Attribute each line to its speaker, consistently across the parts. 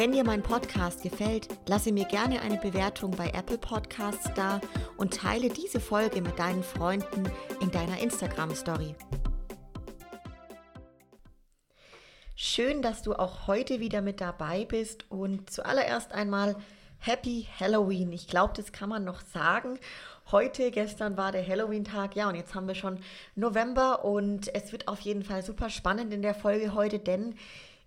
Speaker 1: Wenn dir mein Podcast gefällt, lasse mir gerne eine Bewertung bei Apple Podcasts da und teile diese Folge mit deinen Freunden in deiner Instagram Story. Schön, dass du auch heute wieder mit dabei bist und zuallererst einmal Happy Halloween. Ich glaube, das kann man noch sagen. Heute, gestern war der Halloween-Tag, ja, und jetzt haben wir schon November und es wird auf jeden Fall super spannend in der Folge heute, denn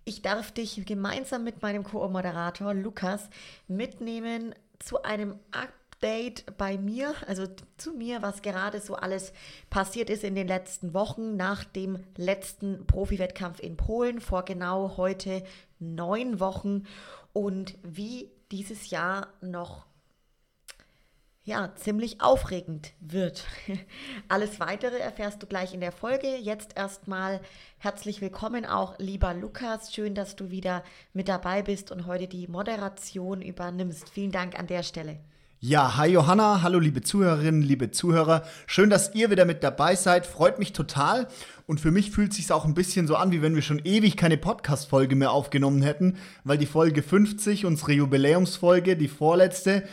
Speaker 1: ich darf dich gemeinsam mit meinem Co-Moderator Lukas mitnehmen zu einem Update bei mir, also zu mir, was gerade so alles passiert ist in den letzten Wochen nach dem letzten Profi-Wettkampf in Polen vor genau heute neun Wochen und wie dieses Jahr noch ja, ziemlich aufregend wird. Alles weitere erfährst du gleich in der Folge. Jetzt erstmal herzlich willkommen auch, lieber Lukas. Schön, dass du wieder mit dabei bist und heute die Moderation übernimmst. Vielen Dank an der Stelle.
Speaker 2: Ja, hi Johanna, hallo liebe Zuhörerinnen, liebe Zuhörer. Schön, dass ihr wieder mit dabei seid. Freut mich total. Und für mich fühlt es sich auch ein bisschen so an, wie wenn wir schon ewig keine Podcast-Folge mehr aufgenommen hätten, weil die Folge 50, unsere Jubiläumsfolge, die vorletzte,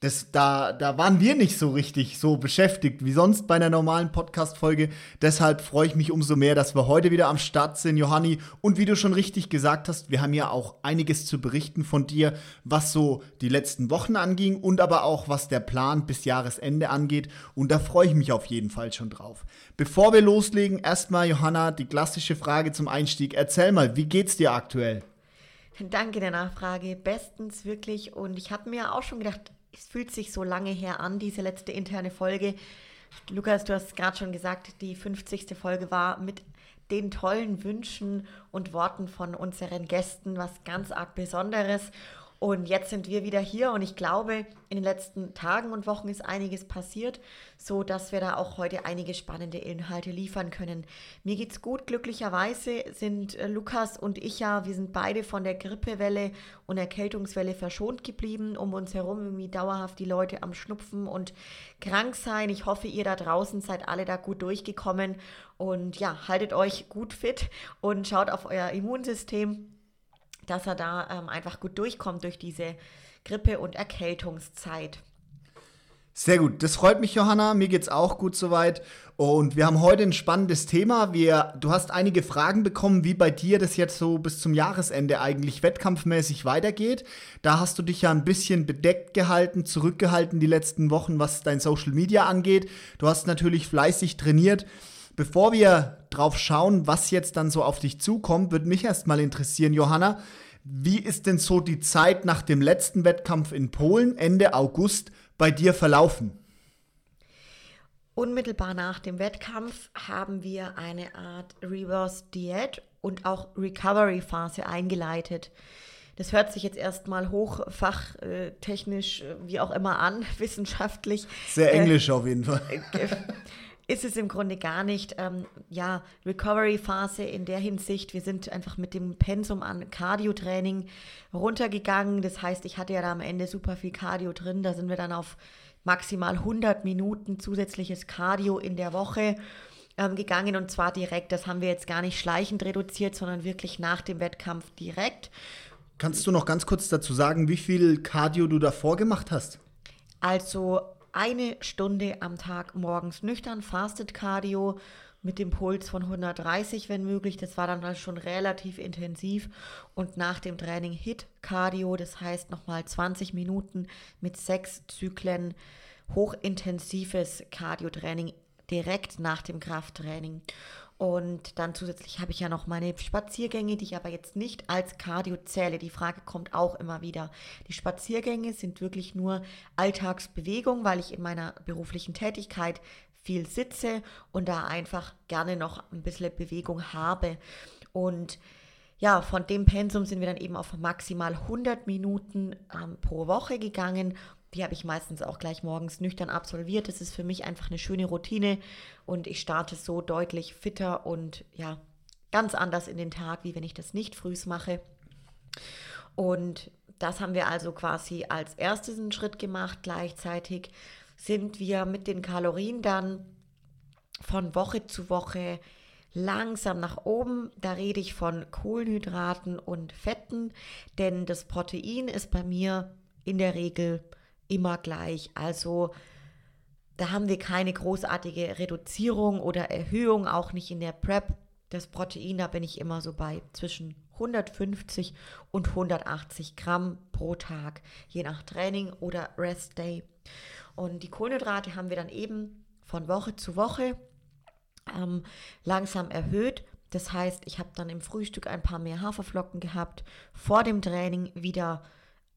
Speaker 2: das, da, da waren wir nicht so richtig so beschäftigt wie sonst bei einer normalen Podcast-Folge. Deshalb freue ich mich umso mehr, dass wir heute wieder am Start sind, Johanni. Und wie du schon richtig gesagt hast, wir haben ja auch einiges zu berichten von dir, was so die letzten Wochen anging und aber auch was der Plan bis Jahresende angeht. Und da freue ich mich auf jeden Fall schon drauf. Bevor wir loslegen, erstmal, Johanna, die klassische Frage zum Einstieg. Erzähl mal, wie geht's dir aktuell?
Speaker 1: Danke der Nachfrage. Bestens wirklich. Und ich habe mir auch schon gedacht, es fühlt sich so lange her an, diese letzte interne Folge. Lukas, du hast gerade schon gesagt, die 50. Folge war mit den tollen Wünschen und Worten von unseren Gästen was ganz arg Besonderes. Und jetzt sind wir wieder hier und ich glaube, in den letzten Tagen und Wochen ist einiges passiert, so dass wir da auch heute einige spannende Inhalte liefern können. Mir geht's gut, glücklicherweise sind äh, Lukas und ich ja, wir sind beide von der Grippewelle und Erkältungswelle verschont geblieben, um uns herum irgendwie dauerhaft die Leute am Schnupfen und krank sein. Ich hoffe, ihr da draußen seid alle da gut durchgekommen und ja, haltet euch gut fit und schaut auf euer Immunsystem dass er da ähm, einfach gut durchkommt durch diese Grippe- und Erkältungszeit.
Speaker 2: Sehr gut, das freut mich, Johanna. Mir geht's auch gut soweit. Und wir haben heute ein spannendes Thema. Wir, du hast einige Fragen bekommen, wie bei dir das jetzt so bis zum Jahresende eigentlich wettkampfmäßig weitergeht. Da hast du dich ja ein bisschen bedeckt gehalten, zurückgehalten die letzten Wochen, was dein Social Media angeht. Du hast natürlich fleißig trainiert. Bevor wir drauf schauen, was jetzt dann so auf dich zukommt, würde mich erstmal interessieren, Johanna, wie ist denn so die Zeit nach dem letzten Wettkampf in Polen Ende August bei dir verlaufen?
Speaker 1: Unmittelbar nach dem Wettkampf haben wir eine Art Reverse Diät und auch Recovery Phase eingeleitet. Das hört sich jetzt erstmal hochfachtechnisch, äh, wie auch immer an, wissenschaftlich.
Speaker 2: Sehr äh, englisch äh, auf jeden Fall.
Speaker 1: Ist es im Grunde gar nicht, ähm, ja, Recovery-Phase in der Hinsicht. Wir sind einfach mit dem Pensum an Cardio-Training runtergegangen. Das heißt, ich hatte ja da am Ende super viel Cardio drin. Da sind wir dann auf maximal 100 Minuten zusätzliches Cardio in der Woche ähm, gegangen und zwar direkt. Das haben wir jetzt gar nicht schleichend reduziert, sondern wirklich nach dem Wettkampf direkt.
Speaker 2: Kannst du noch ganz kurz dazu sagen, wie viel Cardio du davor gemacht hast?
Speaker 1: Also eine Stunde am Tag morgens nüchtern, Fasted Cardio mit dem Puls von 130, wenn möglich. Das war dann halt schon relativ intensiv. Und nach dem Training Hit Cardio, das heißt nochmal 20 Minuten mit sechs Zyklen hochintensives Cardio-Training direkt nach dem Krafttraining. Und dann zusätzlich habe ich ja noch meine Spaziergänge, die ich aber jetzt nicht als Cardio zähle. Die Frage kommt auch immer wieder. Die Spaziergänge sind wirklich nur Alltagsbewegung, weil ich in meiner beruflichen Tätigkeit viel sitze und da einfach gerne noch ein bisschen Bewegung habe. Und ja, von dem Pensum sind wir dann eben auf maximal 100 Minuten ähm, pro Woche gegangen Die habe ich meistens auch gleich morgens nüchtern absolviert. Das ist für mich einfach eine schöne Routine und ich starte so deutlich fitter und ja, ganz anders in den Tag, wie wenn ich das nicht frühs mache. Und das haben wir also quasi als erstes einen Schritt gemacht. Gleichzeitig sind wir mit den Kalorien dann von Woche zu Woche langsam nach oben. Da rede ich von Kohlenhydraten und Fetten, denn das Protein ist bei mir in der Regel immer gleich. Also da haben wir keine großartige Reduzierung oder Erhöhung, auch nicht in der Prep. Das Protein, da bin ich immer so bei zwischen 150 und 180 Gramm pro Tag, je nach Training oder Rest Day. Und die Kohlenhydrate haben wir dann eben von Woche zu Woche ähm, langsam erhöht. Das heißt, ich habe dann im Frühstück ein paar mehr Haferflocken gehabt, vor dem Training wieder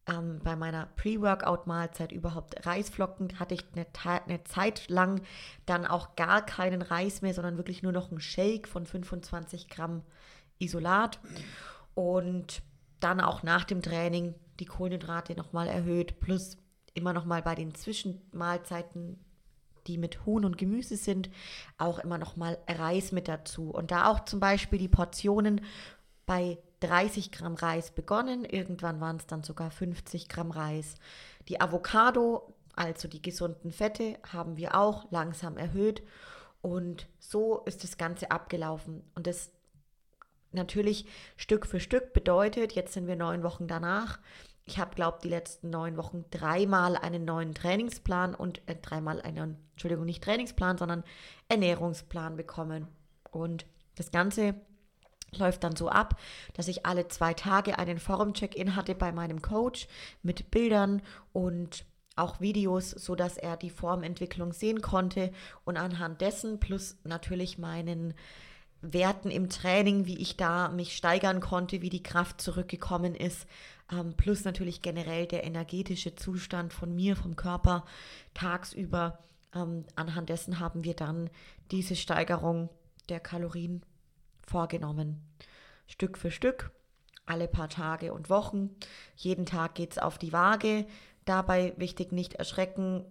Speaker 1: ähm, bei meiner Pre-Workout-Mahlzeit überhaupt Reisflocken, hatte ich eine, eine, Zeit lang dann auch gar keinen Reis mehr, sondern wirklich nur noch einen Shake von 25 Gramm Isolat und dann auch nach dem Training die Kohlenhydrate nochmal erhöht, plus immer nochmal bei den Zwischenmahlzeiten die mit Huhn und Gemüse sind, auch immer noch mal Reis mit dazu. Und da auch zum Beispiel die Portionen bei 30 Gramm Reis begonnen. Irgendwann waren es dann sogar 50 Gramm Reis. Die Avocado, also die gesunden Fette, haben wir auch langsam erhöht. Und so ist das Ganze abgelaufen. Und das natürlich Stück für Stück bedeutet, jetzt sind wir neun Wochen danach, ich habe, glaube die letzten neun Wochen dreimal einen neuen Trainingsplan und äh, dreimal einen, Entschuldigung, nicht Trainingsplan, sondern Ernährungsplan bekommen. Und das Ganze läuft dann so ab, dass ich alle zwei Tage einen Forum-Check-In hatte bei meinem Coach mit Bildern und auch Videos, so dass er die Formentwicklung sehen konnte und anhand dessen plus natürlich meinen Werten im Training, wie ich da mich steigern konnte, wie die Kraft zurückgekommen ist, ähm, plus natürlich generell der energetische Zustand von mir, vom Körper tagsüber. Ähm, anhand dessen haben wir dann diese Steigerung der Kalorien vorgenommen. Stück für Stück, alle paar Tage und Wochen. Jeden Tag geht es auf die Waage. Dabei wichtig nicht erschrecken.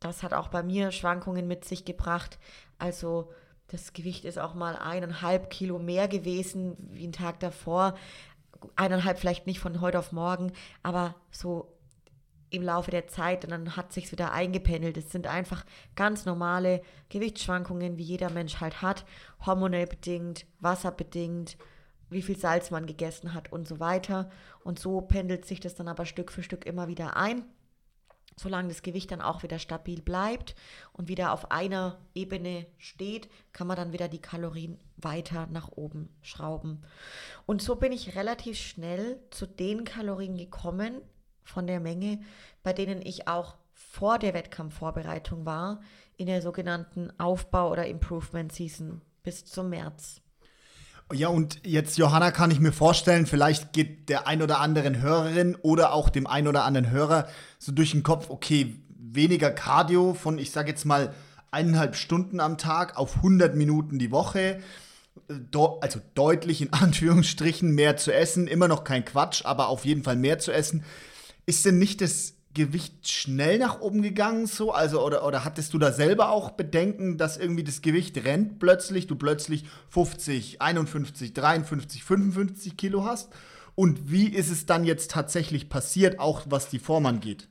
Speaker 1: Das hat auch bei mir Schwankungen mit sich gebracht. Also das Gewicht ist auch mal eineinhalb Kilo mehr gewesen wie ein Tag davor eineinhalb vielleicht nicht von heute auf morgen, aber so im Laufe der Zeit und dann hat sich wieder eingependelt. Es sind einfach ganz normale Gewichtsschwankungen, wie jeder Mensch halt hat, hormonell bedingt, wasserbedingt, wie viel Salz man gegessen hat und so weiter. Und so pendelt sich das dann aber Stück für Stück immer wieder ein solange das Gewicht dann auch wieder stabil bleibt und wieder auf einer Ebene steht, kann man dann wieder die Kalorien weiter nach oben schrauben. Und so bin ich relativ schnell zu den Kalorien gekommen von der Menge, bei denen ich auch vor der Wettkampfvorbereitung war, in der sogenannten Aufbau- oder Improvement Season bis zum März.
Speaker 2: Ja, und jetzt, Johanna, kann ich mir vorstellen, vielleicht geht der ein oder anderen Hörerin oder auch dem ein oder anderen Hörer so durch den Kopf, okay, weniger Cardio von, ich sage jetzt mal, eineinhalb Stunden am Tag auf 100 Minuten die Woche. also deutlich in Anführungsstrichen mehr zu essen, immer noch kein Quatsch, aber auf jeden Fall mehr zu essen. Ist denn nicht das Gewicht schnell nach oben gegangen so? Also, oder, oder hattest du da selber auch Bedenken, dass irgendwie das Gewicht rennt plötzlich, du plötzlich 50, 51, 53, 55 Kilo hast? Und wie ist es dann jetzt tatsächlich passiert, auch was die Form angeht?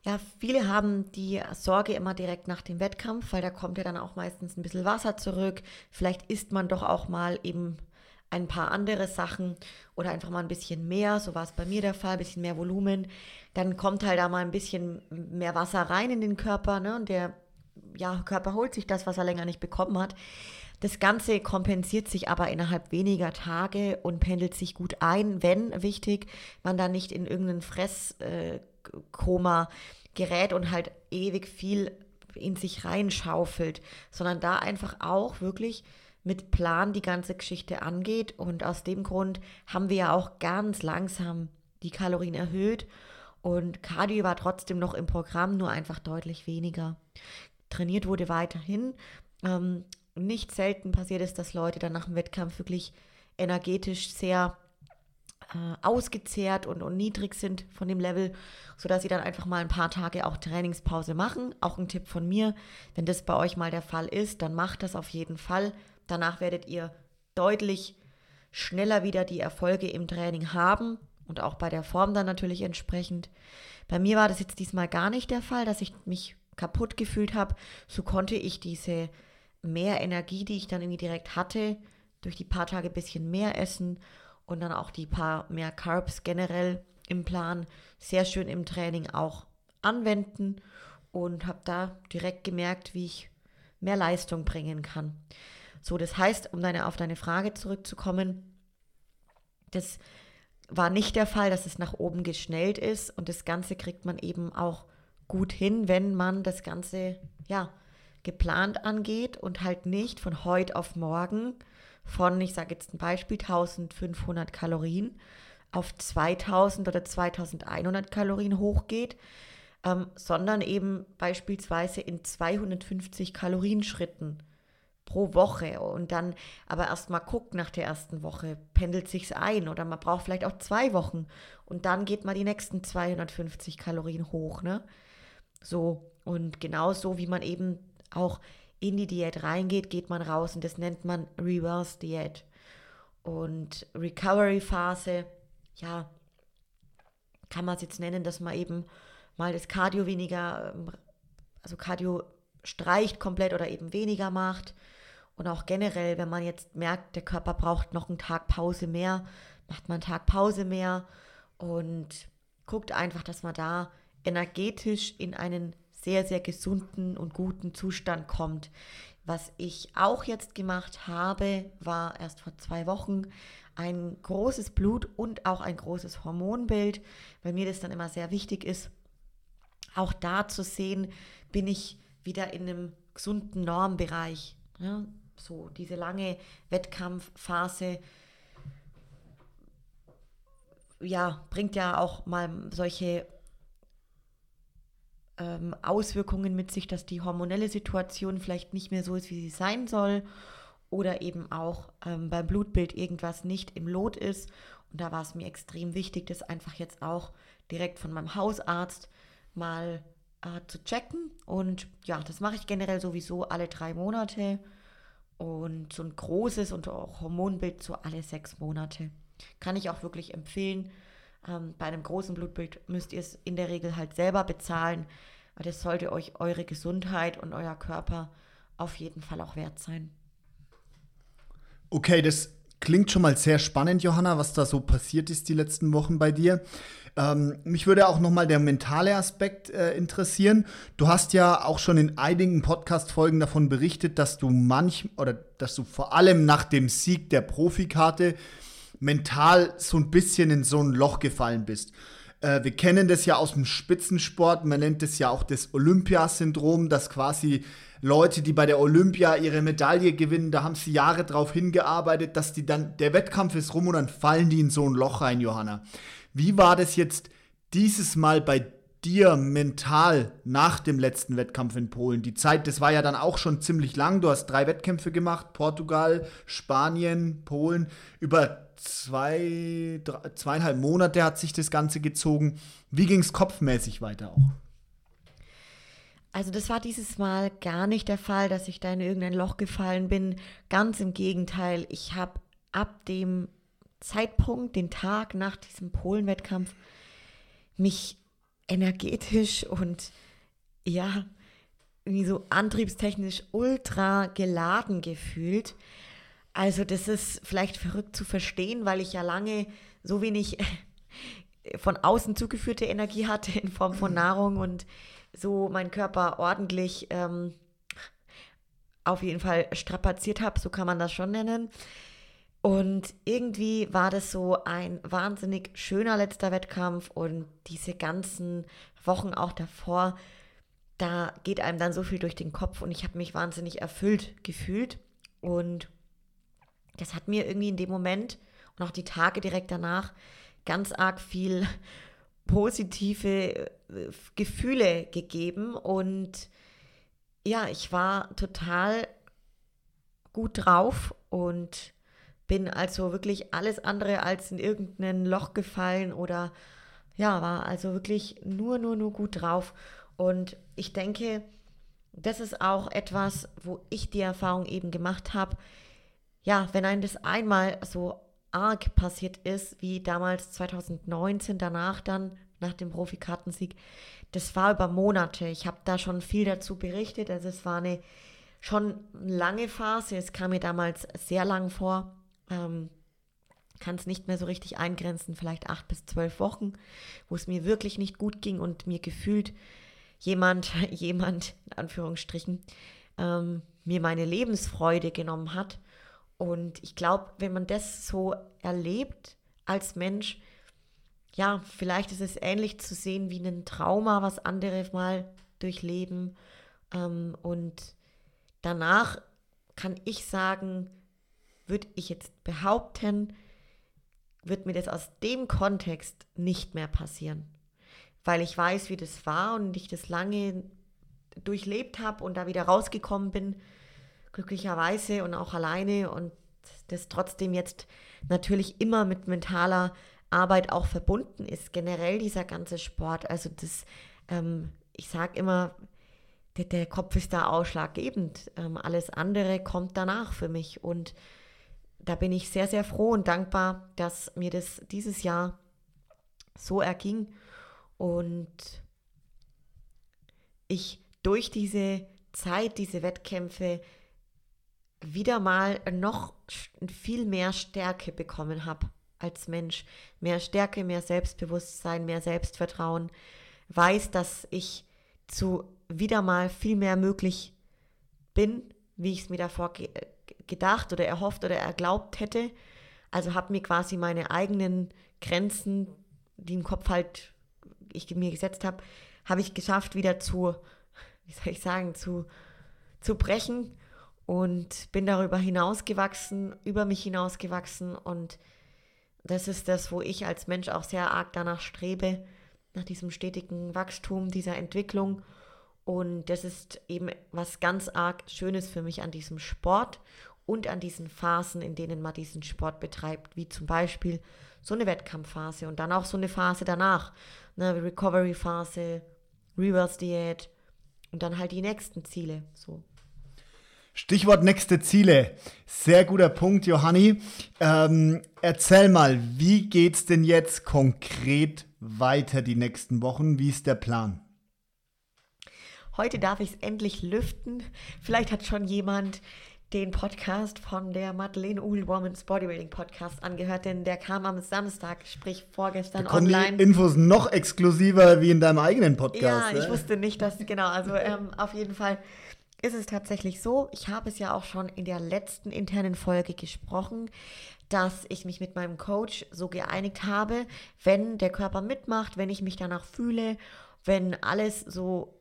Speaker 1: Ja, viele haben die Sorge immer direkt nach dem Wettkampf, weil da kommt ja dann auch meistens ein bisschen Wasser zurück. Vielleicht isst man doch auch mal eben ein paar andere Sachen oder einfach mal ein bisschen mehr, so war es bei mir der Fall, ein bisschen mehr Volumen, dann kommt halt da mal ein bisschen mehr Wasser rein in den Körper, ne? Und der ja, Körper holt sich das, was er länger nicht bekommen hat. Das Ganze kompensiert sich aber innerhalb weniger Tage und pendelt sich gut ein, wenn, wichtig, man da nicht in irgendeinen Fresskoma gerät und halt ewig viel in sich reinschaufelt, sondern da einfach auch wirklich mit Plan die ganze Geschichte angeht. Und aus dem Grund haben wir ja auch ganz langsam die Kalorien erhöht. Und Cardio war trotzdem noch im Programm, nur einfach deutlich weniger. Trainiert wurde weiterhin. Ähm, nicht selten passiert es, dass Leute dann nach dem Wettkampf wirklich energetisch sehr äh, ausgezehrt und, und niedrig sind von dem Level, sodass sie dann einfach mal ein paar Tage auch Trainingspause machen. Auch ein Tipp von mir, wenn das bei euch mal der Fall ist, dann macht das auf jeden Fall. Danach werdet ihr deutlich schneller wieder die Erfolge im Training haben und auch bei der Form dann natürlich entsprechend. Bei mir war das jetzt diesmal gar nicht der Fall, dass ich mich kaputt gefühlt habe. So konnte ich diese mehr Energie, die ich dann irgendwie direkt hatte, durch die paar Tage ein bisschen mehr essen und dann auch die paar mehr Carbs generell im Plan sehr schön im Training auch anwenden und habe da direkt gemerkt, wie ich mehr Leistung bringen kann. So, das heißt, um deine, auf deine Frage zurückzukommen, das war nicht der Fall, dass es nach oben geschnellt ist und das Ganze kriegt man eben auch gut hin, wenn man das Ganze, ja, geplant angeht und halt nicht von heute auf morgen von, ich sage jetzt ein Beispiel, 1500 Kalorien auf 2000 oder 2100 Kalorien hochgeht, ähm, sondern eben beispielsweise in 250 Kalorienschritten pro Woche und dann aber erstmal guckt nach der ersten Woche, pendelt sich's ein oder man braucht vielleicht auch zwei Wochen und dann geht man die nächsten 250 Kalorien hoch, ne? So und genauso wie man eben auch in die Diät reingeht, geht man raus und das nennt man Reverse Diät. Und Recovery Phase, ja, kann man es jetzt nennen, dass man eben mal das Cardio weniger, ähm, also Cardio streicht komplett oder eben weniger macht. Und auch generell, wenn man jetzt merkt, der Körper braucht noch einen Tag Pause mehr, macht man einen Tag Pause mehr und guckt einfach, dass man da energetisch in einen sehr, sehr gesunden und guten Zustand kommt. Was ich auch jetzt gemacht habe, war erst vor zwei Wochen ein großes Blut und auch ein großes Hormonbild, weil mir das dann immer sehr wichtig ist, auch da zu sehen, bin ich wieder in einem gesunden Normbereich. Ja, so diese lange Wettkampfphase ja, bringt ja auch mal solche ähm, Auswirkungen mit sich, dass die hormonelle Situation vielleicht nicht mehr so ist, wie sie sein soll oder eben auch ähm, beim Blutbild irgendwas nicht im Lot ist. Und da war es mir extrem wichtig, das einfach jetzt auch direkt von meinem Hausarzt mal äh, zu checken. Und ja, das mache ich generell sowieso alle drei Monate. Und so ein großes und auch Hormonbild so alle sechs Monate. Kann ich auch wirklich empfehlen. Ähm, bei einem großen Blutbild müsst ihr es in der Regel halt selber bezahlen, weil das sollte euch eure Gesundheit und euer Körper auf jeden Fall auch wert sein.
Speaker 2: Okay, das klingt schon mal sehr spannend, Johanna, was da so passiert ist die letzten Wochen bei dir. Ähm, mich würde auch noch mal der mentale Aspekt äh, interessieren. Du hast ja auch schon in einigen Podcast-Folgen davon berichtet, dass du manch oder dass du vor allem nach dem Sieg der Profikarte mental so ein bisschen in so ein Loch gefallen bist. Äh, wir kennen das ja aus dem Spitzensport, man nennt es ja auch das Olympiasyndrom, dass quasi Leute, die bei der Olympia ihre Medaille gewinnen, da haben sie Jahre drauf hingearbeitet, dass die dann, der Wettkampf ist rum und dann fallen die in so ein Loch rein, Johanna. Wie war das jetzt dieses Mal bei dir mental nach dem letzten Wettkampf in Polen? Die Zeit, das war ja dann auch schon ziemlich lang. Du hast drei Wettkämpfe gemacht, Portugal, Spanien, Polen. Über zwei, drei, zweieinhalb Monate hat sich das Ganze gezogen. Wie ging es kopfmäßig weiter auch?
Speaker 1: Also das war dieses Mal gar nicht der Fall, dass ich da in irgendein Loch gefallen bin. Ganz im Gegenteil, ich habe ab dem Zeitpunkt, den Tag nach diesem Polen-Wettkampf, mich energetisch und ja, irgendwie so antriebstechnisch ultra geladen gefühlt. Also das ist vielleicht verrückt zu verstehen, weil ich ja lange so wenig von außen zugeführte Energie hatte in Form von Nahrung und so meinen Körper ordentlich ähm, auf jeden Fall strapaziert habe, so kann man das schon nennen. Und irgendwie war das so ein wahnsinnig schöner letzter Wettkampf und diese ganzen Wochen auch davor, da geht einem dann so viel durch den Kopf und ich habe mich wahnsinnig erfüllt gefühlt und das hat mir irgendwie in dem Moment und auch die Tage direkt danach ganz arg viel positive äh, Gefühle gegeben und ja, ich war total gut drauf und bin also wirklich alles andere als in irgendein Loch gefallen oder ja, war also wirklich nur, nur, nur gut drauf. Und ich denke, das ist auch etwas, wo ich die Erfahrung eben gemacht habe. Ja, wenn einem das einmal so arg passiert ist, wie damals 2019, danach dann, nach dem Profikartensieg, das war über Monate. Ich habe da schon viel dazu berichtet. Also es war eine schon lange Phase. Es kam mir damals sehr lang vor. Ähm, kann es nicht mehr so richtig eingrenzen, vielleicht acht bis zwölf Wochen, wo es mir wirklich nicht gut ging und mir gefühlt jemand, jemand, in Anführungsstrichen, ähm, mir meine Lebensfreude genommen hat. Und ich glaube, wenn man das so erlebt als Mensch, ja, vielleicht ist es ähnlich zu sehen wie ein Trauma, was andere mal durchleben. Ähm, und danach kann ich sagen, würde ich jetzt behaupten, wird mir das aus dem Kontext nicht mehr passieren. Weil ich weiß, wie das war und ich das lange durchlebt habe und da wieder rausgekommen bin, glücklicherweise und auch alleine und das trotzdem jetzt natürlich immer mit mentaler Arbeit auch verbunden ist, generell dieser ganze Sport. Also das, ähm, ich sage immer, der, der, Kopf ist da ausschlaggebend. Ähm, alles andere kommt danach für mich und da bin ich sehr, sehr froh und dankbar, dass mir das dieses Jahr so erging und ich durch diese Zeit, diese Wettkämpfe wieder mal noch viel mehr Stärke bekommen habe als Mensch. Mehr Stärke, mehr Selbstbewusstsein, mehr Selbstvertrauen. Weiß, dass ich zu wieder mal viel mehr möglich bin, wie ich es mir davor ge gedacht oder erhofft oder erglaubt hätte. Also habe mir quasi meine eigenen Grenzen, die im Kopf halt ich mir gesetzt habe, habe ich geschafft, wieder zu, wie soll ich sagen, zu, zu brechen und bin darüber hinausgewachsen, über mich hinausgewachsen und das ist das, wo ich als Mensch auch sehr arg danach strebe, nach diesem stetigen Wachstum, dieser Entwicklung. Und das ist eben was ganz arg Schönes für mich an diesem Sport und an diesen Phasen, in denen man diesen Sport betreibt, wie zum Beispiel so eine Wettkampfphase und dann auch so eine Phase danach, eine Recovery-Phase, Reverse Diät und dann halt die nächsten Ziele. So.
Speaker 2: Stichwort nächste Ziele. Sehr guter Punkt, Johanni. Ähm, erzähl mal, wie geht's denn jetzt konkret weiter die nächsten Wochen? Wie ist der Plan?
Speaker 1: Heute darf ich es endlich lüften. Vielleicht hat schon jemand den Podcast von der Madeleine Uhl Women's Bodybuilding Podcast angehört, denn der kam am Samstag, sprich vorgestern da online.
Speaker 2: Die Infos noch exklusiver wie in deinem eigenen Podcast.
Speaker 1: Ja, ich ne? wusste nicht, dass, genau, also ähm, auf jeden Fall ist es tatsächlich so, ich habe es ja auch schon in der letzten internen Folge gesprochen, dass ich mich mit meinem Coach so geeinigt habe, wenn der Körper mitmacht, wenn ich mich danach fühle, wenn alles so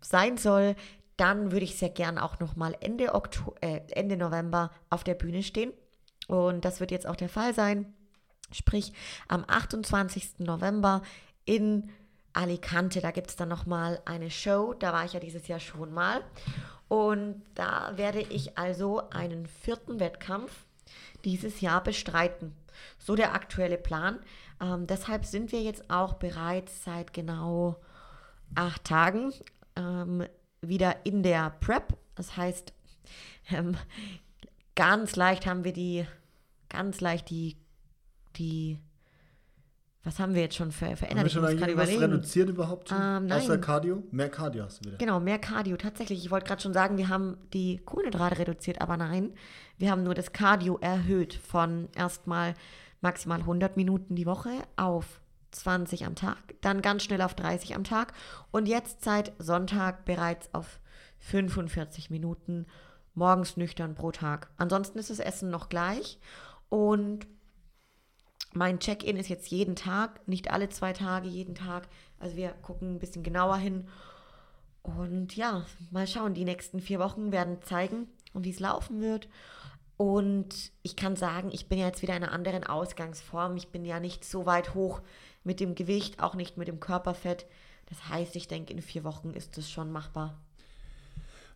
Speaker 1: sein soll, dann würde ich sehr gern auch nochmal Ende, äh, Ende November auf der Bühne stehen. Und das wird jetzt auch der Fall sein. Sprich, am 28. November in Alicante, da gibt es dann nochmal eine Show. Da war ich ja dieses Jahr schon mal. Und da werde ich also einen vierten Wettkampf dieses Jahr bestreiten. So der aktuelle Plan. Ähm, deshalb sind wir jetzt auch bereits seit genau acht Tagen ähm, wieder in der Prep. Das heißt, ähm, ganz leicht haben wir die, ganz leicht die, die, was haben wir jetzt schon für verändert? Haben wir
Speaker 2: schon ich muss was reduziert überhaupt? Ähm, nein. Außer Cardio? Mehr Cardio hast du wieder.
Speaker 1: Genau, mehr Cardio. Tatsächlich, ich wollte gerade schon sagen, wir haben die Kohlenhydrate reduziert, aber nein, wir haben nur das Cardio erhöht von erstmal maximal 100 Minuten die Woche auf 20 am Tag, dann ganz schnell auf 30 am Tag und jetzt seit Sonntag bereits auf 45 Minuten morgens nüchtern pro Tag. Ansonsten ist das Essen noch gleich und mein Check-in ist jetzt jeden Tag, nicht alle zwei Tage, jeden Tag. Also wir gucken ein bisschen genauer hin. Und ja, mal schauen, die nächsten vier Wochen werden zeigen, wie es laufen wird. Und ich kann sagen, ich bin ja jetzt wieder in einer anderen Ausgangsform. Ich bin ja nicht so weit hoch mit dem Gewicht, auch nicht mit dem Körperfett. Das heißt, ich denke, in vier Wochen ist das schon machbar.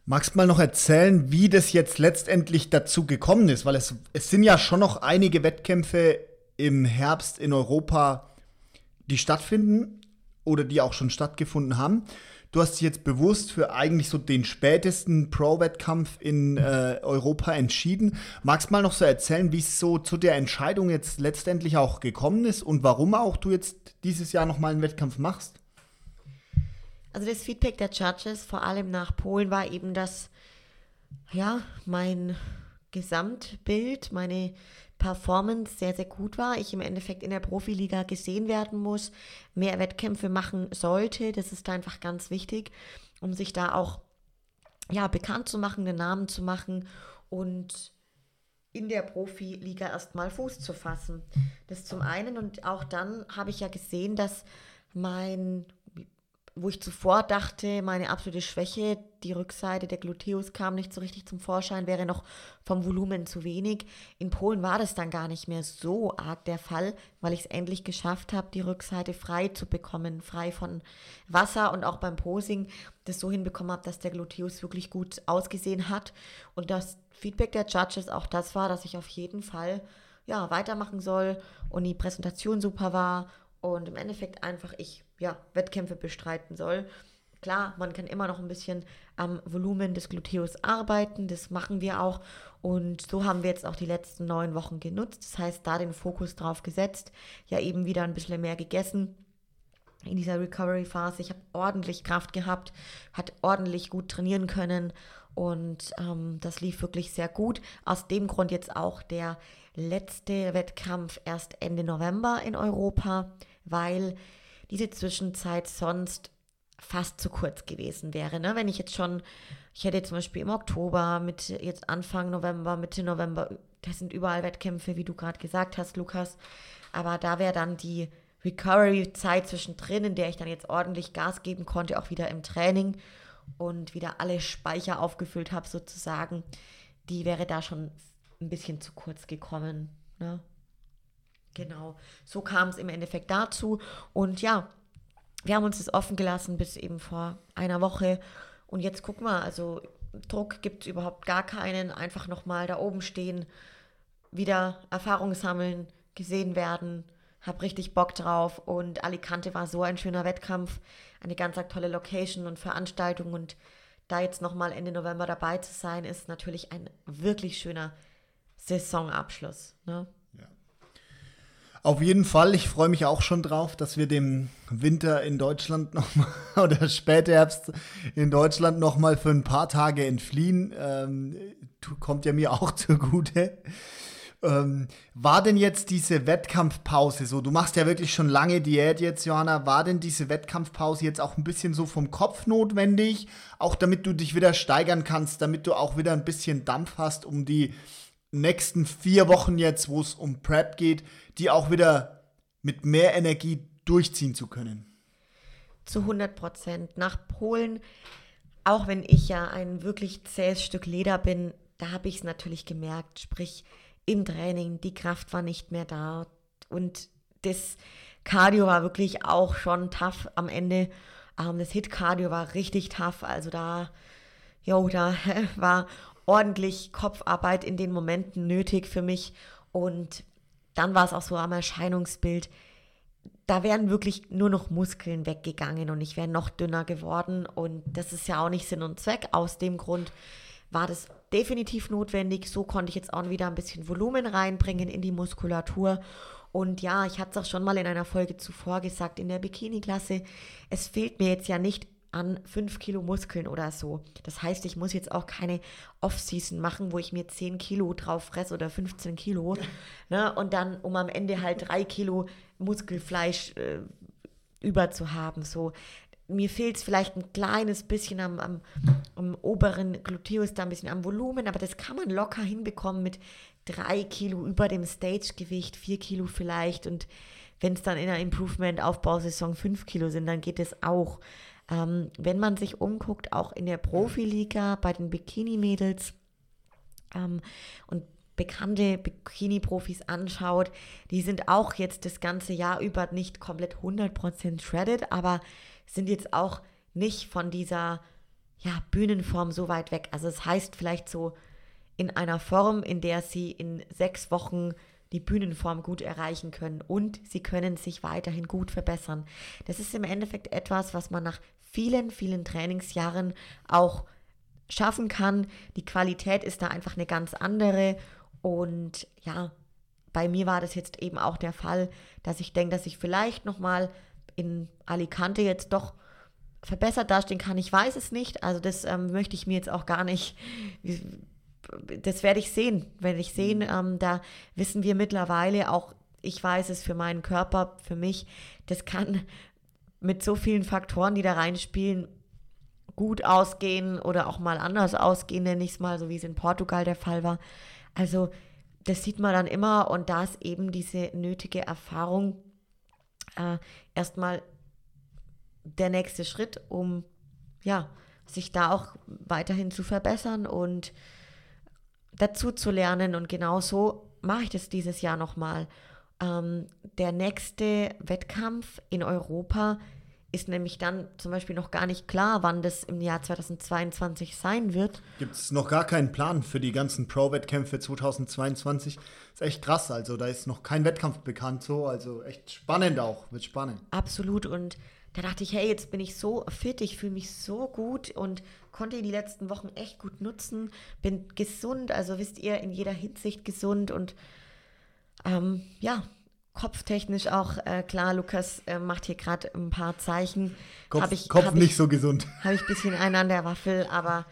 Speaker 2: Magst du mal noch erzählen, wie das jetzt letztendlich dazu gekommen ist? Weil es, es sind ja schon noch einige Wettkämpfe im Herbst in Europa, die stattfinden oder die auch schon stattgefunden haben. Du hast dich jetzt bewusst für eigentlich so den spätesten Pro-Wettkampf in äh, Europa entschieden. Magst mal noch so erzählen, wie es so zu der Entscheidung jetzt letztendlich auch gekommen ist und warum auch du jetzt dieses Jahr nochmal einen Wettkampf machst?
Speaker 1: Also das Feedback der Judges, vor allem nach Polen, war eben, dass ja, mein Gesamtbild, meine Performance sehr, sehr gut war. Ich im Endeffekt in der Profiliga gesehen werden muss, mehr Wettkämpfe machen sollte. Das ist einfach ganz wichtig, um sich da auch ja, bekannt zu machen, den Namen zu machen und in der Profiliga erstmal Fuß zu fassen. Das zum einen und auch dann habe ich ja gesehen, dass mein wo ich zuvor dachte, meine absolute Schwäche, die Rückseite der Gluteus kam nicht so richtig zum Vorschein, wäre noch vom Volumen zu wenig. In Polen war das dann gar nicht mehr so arg der Fall, weil ich es endlich geschafft habe, die Rückseite frei zu bekommen, frei von Wasser und auch beim Posing das so hinbekommen habe, dass der Gluteus wirklich gut ausgesehen hat. Und das Feedback der Judges auch das war, dass ich auf jeden Fall ja, weitermachen soll und die Präsentation super war und im Endeffekt einfach ich ja, Wettkämpfe bestreiten soll. Klar, man kann immer noch ein bisschen am Volumen des Gluteus arbeiten, das machen wir auch. Und so haben wir jetzt auch die letzten neun Wochen genutzt. Das heißt, da den Fokus drauf gesetzt, ja eben wieder ein bisschen mehr gegessen in dieser Recovery-Phase. Ich habe ordentlich Kraft gehabt, hat ordentlich gut trainieren können und ähm, das lief wirklich sehr gut. Aus dem Grund jetzt auch der letzte Wettkampf erst Ende November in Europa, weil diese Zwischenzeit sonst fast zu kurz gewesen wäre. Ne? Wenn ich jetzt schon, ich hätte zum Beispiel im Oktober, mit jetzt Anfang November, Mitte November, das sind überall Wettkämpfe, wie du gerade gesagt hast, Lukas. Aber da wäre dann die Recovery-Zeit zwischendrin, in der ich dann jetzt ordentlich Gas geben konnte, auch wieder im Training und wieder alle Speicher aufgefüllt habe, sozusagen. Die wäre da schon ein bisschen zu kurz gekommen. Ne? Genau, so kam es im Endeffekt dazu. Und ja, wir haben uns das offen gelassen bis eben vor einer Woche. Und jetzt gucken wir, also Druck gibt es überhaupt gar keinen. Einfach nochmal da oben stehen, wieder Erfahrung sammeln, gesehen werden. Hab richtig Bock drauf. Und Alicante war so ein schöner Wettkampf, eine ganz tolle Location und Veranstaltung. Und da jetzt nochmal Ende November dabei zu sein, ist natürlich ein wirklich schöner Saisonabschluss. Ne?
Speaker 2: Auf jeden Fall, ich freue mich auch schon drauf, dass wir dem Winter in Deutschland nochmal oder Spätherbst in Deutschland nochmal für ein paar Tage entfliehen. Ähm, kommt ja mir auch zugute. Ähm, war denn jetzt diese Wettkampfpause so? Du machst ja wirklich schon lange Diät jetzt, Johanna. War denn diese Wettkampfpause jetzt auch ein bisschen so vom Kopf notwendig? Auch damit du dich wieder steigern kannst, damit du auch wieder ein bisschen Dampf hast, um die nächsten vier Wochen jetzt, wo es um Prep geht, die auch wieder mit mehr Energie durchziehen zu können?
Speaker 1: Zu 100 Prozent. Nach Polen, auch wenn ich ja ein wirklich zähes Stück Leder bin, da habe ich es natürlich gemerkt. Sprich, im Training, die Kraft war nicht mehr da. Und das Cardio war wirklich auch schon tough am Ende. Ähm, das Hit-Cardio war richtig tough. Also da, jo, da war ordentlich Kopfarbeit in den Momenten nötig für mich. Und dann war es auch so am Erscheinungsbild. Da wären wirklich nur noch Muskeln weggegangen und ich wäre noch dünner geworden. Und das ist ja auch nicht Sinn und Zweck. Aus dem Grund war das definitiv notwendig. So konnte ich jetzt auch wieder ein bisschen Volumen reinbringen in die Muskulatur. Und ja, ich hatte es auch schon mal in einer Folge zuvor gesagt, in der Bikini-Klasse, es fehlt mir jetzt ja nicht an 5 Kilo Muskeln oder so. Das heißt, ich muss jetzt auch keine Off-Season machen, wo ich mir 10 Kilo drauf fresse oder 15 Kilo. ne? Und dann, um am Ende halt 3 Kilo Muskelfleisch äh, über zu haben. So. Mir fehlt es vielleicht ein kleines bisschen am, am, am oberen Gluteus, da ein bisschen am Volumen, aber das kann man locker hinbekommen mit 3 Kilo über dem Stage-Gewicht, 4 Kilo vielleicht. Und wenn es dann in der Improvement-Aufbausaison 5 Kilo sind, dann geht es auch. Ähm, wenn man sich umguckt, auch in der Profiliga bei den Bikini-Mädels ähm, und bekannte Bikini-Profis anschaut, die sind auch jetzt das ganze Jahr über nicht komplett 100% shredded, aber sind jetzt auch nicht von dieser ja, Bühnenform so weit weg. Also es heißt vielleicht so in einer Form, in der sie in sechs Wochen die Bühnenform gut erreichen können und sie können sich weiterhin gut verbessern. Das ist im Endeffekt etwas, was man nach vielen, vielen Trainingsjahren auch schaffen kann. Die Qualität ist da einfach eine ganz andere und ja, bei mir war das jetzt eben auch der Fall, dass ich denke, dass ich vielleicht nochmal in Alicante jetzt doch verbessert dastehen kann. Ich weiß es nicht. Also das ähm, möchte ich mir jetzt auch gar nicht das werde ich sehen, werde ich sehen. Mhm. Ähm, da wissen wir mittlerweile auch, ich weiß es für meinen Körper, für mich, das kann mit so vielen Faktoren, die da reinspielen, gut ausgehen oder auch mal anders ausgehen, nenne ich es mal, so wie es in Portugal der Fall war. Also das sieht man dann immer und da ist eben diese nötige Erfahrung äh, erstmal der nächste Schritt, um ja, sich da auch weiterhin zu verbessern und dazu zu lernen. Und genau so mache ich das dieses Jahr nochmal. Ähm, der nächste Wettkampf in Europa ist nämlich dann zum Beispiel noch gar nicht klar, wann das im Jahr 2022 sein wird.
Speaker 2: Gibt es noch gar keinen Plan für die ganzen Pro-Wettkämpfe 2022? Ist echt krass. Also da ist noch kein Wettkampf bekannt so. Also echt spannend auch. Wird spannend.
Speaker 1: Absolut. Und da dachte ich, hey, jetzt bin ich so fit, ich fühle mich so gut und konnte die letzten Wochen echt gut nutzen, bin gesund, also wisst ihr, in jeder Hinsicht gesund und ähm, ja, kopftechnisch auch, äh, klar, Lukas äh, macht hier gerade ein paar Zeichen.
Speaker 2: Kopf, ich, Kopf nicht ich, so gesund.
Speaker 1: Habe ich ein bisschen einen an der Waffel, aber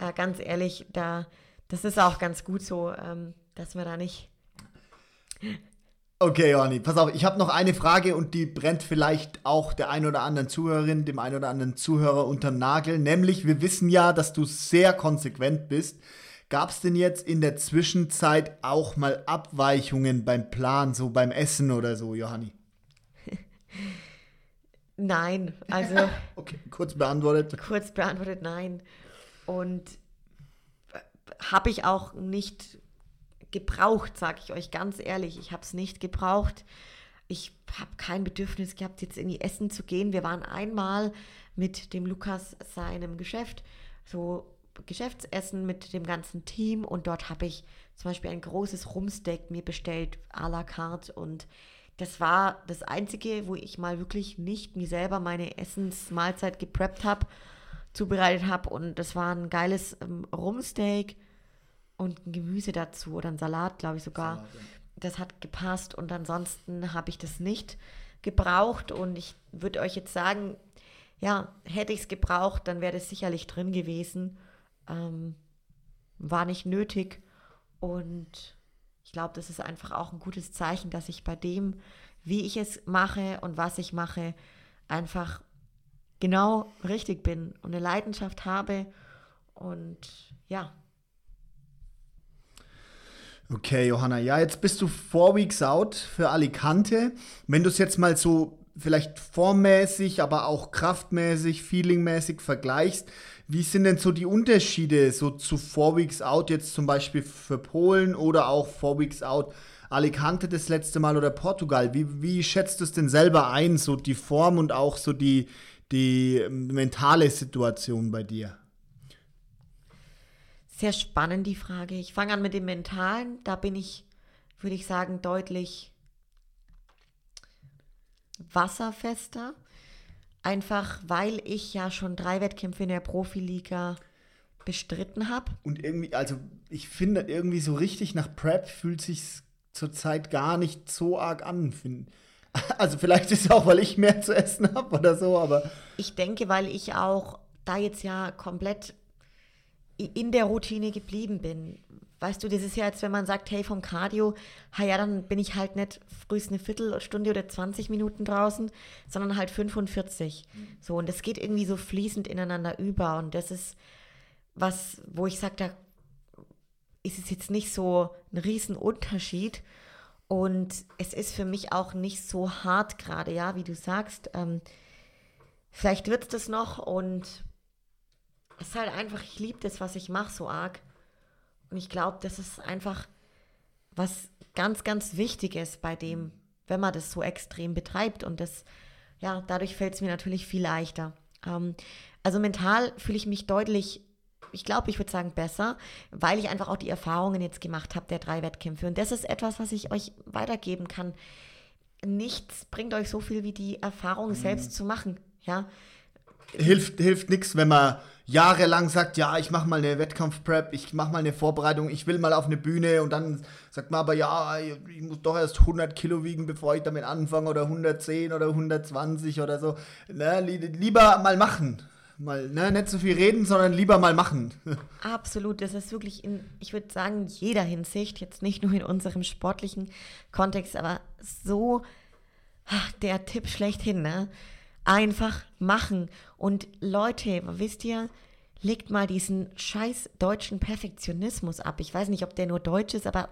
Speaker 1: äh, ganz ehrlich, da, das ist auch ganz gut so, ähm, dass wir da nicht
Speaker 2: Okay, Johanni, pass auf, ich habe noch eine Frage und die brennt vielleicht auch der ein oder anderen Zuhörerin, dem ein oder anderen Zuhörer unterm Nagel. Nämlich, wir wissen ja, dass du sehr konsequent bist. Gab es denn jetzt in der Zwischenzeit auch mal Abweichungen beim Plan, so beim Essen oder so, Johanni?
Speaker 1: Nein, also.
Speaker 2: okay, kurz beantwortet.
Speaker 1: Kurz beantwortet, nein. Und äh, habe ich auch nicht gebraucht, sage ich euch ganz ehrlich. Ich habe es nicht gebraucht. Ich habe kein Bedürfnis gehabt, jetzt irgendwie essen zu gehen. Wir waren einmal mit dem Lukas seinem Geschäft, so Geschäftsessen mit dem ganzen Team und dort habe ich zum Beispiel ein großes Rumsteak mir bestellt, à la carte und das war das Einzige, wo ich mal wirklich nicht mir selber meine Essensmahlzeit gepreppt habe, zubereitet habe und das war ein geiles ähm, Rumsteak und ein Gemüse dazu oder ein Salat, glaube ich sogar. Salat, ja. Das hat gepasst und ansonsten habe ich das nicht gebraucht und ich würde euch jetzt sagen, ja, hätte ich es gebraucht, dann wäre das sicherlich drin gewesen. Ähm, war nicht nötig. Und ich glaube, das ist einfach auch ein gutes Zeichen, dass ich bei dem, wie ich es mache und was ich mache, einfach genau richtig bin und eine Leidenschaft habe. Und ja,
Speaker 2: Okay, Johanna, ja, jetzt bist du four weeks out für Alicante. Wenn du es jetzt mal so vielleicht formmäßig, aber auch kraftmäßig, feelingmäßig vergleichst, wie sind denn so die Unterschiede so zu four weeks out jetzt zum Beispiel für Polen oder auch four weeks out Alicante das letzte Mal oder Portugal? Wie, wie schätzt du es denn selber ein, so die Form und auch so die, die mentale Situation bei dir?
Speaker 1: Sehr spannend die Frage. Ich fange an mit dem Mentalen. Da bin ich, würde ich sagen, deutlich wasserfester. Einfach weil ich ja schon drei Wettkämpfe in der Profiliga bestritten habe.
Speaker 2: Und irgendwie, also ich finde irgendwie so richtig nach Prep fühlt sich zurzeit gar nicht so arg an. Also vielleicht ist es auch, weil ich mehr zu essen habe oder so, aber.
Speaker 1: Ich denke, weil ich auch da jetzt ja komplett in der Routine geblieben bin. Weißt du, das ist ja jetzt, wenn man sagt, hey, vom Cardio, ha ja, dann bin ich halt nicht frühest eine Viertelstunde oder 20 Minuten draußen, sondern halt 45. Mhm. So, und das geht irgendwie so fließend ineinander über. Und das ist was, wo ich sage, da ist es jetzt nicht so ein Riesenunterschied. Und es ist für mich auch nicht so hart gerade, ja, wie du sagst. Ähm, vielleicht wird es das noch und es ist halt einfach, ich liebe das, was ich mache, so arg. Und ich glaube, das ist einfach was ganz, ganz Wichtiges bei dem, wenn man das so extrem betreibt. Und das, ja, dadurch fällt es mir natürlich viel leichter. Ähm, also mental fühle ich mich deutlich, ich glaube, ich würde sagen besser, weil ich einfach auch die Erfahrungen jetzt gemacht habe der drei Wettkämpfe. Und das ist etwas, was ich euch weitergeben kann. Nichts bringt euch so viel wie die Erfahrung mhm. selbst zu machen. Ja,
Speaker 2: hilft, hilft nichts, wenn man jahrelang sagt, ja, ich mache mal eine Wettkampfprep, ich mache mal eine Vorbereitung, ich will mal auf eine Bühne und dann sagt man aber, ja, ich muss doch erst 100 Kilo wiegen, bevor ich damit anfange oder 110 oder 120 oder so. Ne, lieber mal machen. Mal, ne, nicht so viel reden, sondern lieber mal machen.
Speaker 1: Absolut, das ist wirklich in, ich würde sagen, jeder Hinsicht, jetzt nicht nur in unserem sportlichen Kontext, aber so ach, der Tipp schlechthin, ne? Einfach machen. Und Leute, wisst ihr, legt mal diesen scheiß deutschen Perfektionismus ab. Ich weiß nicht, ob der nur deutsch ist, aber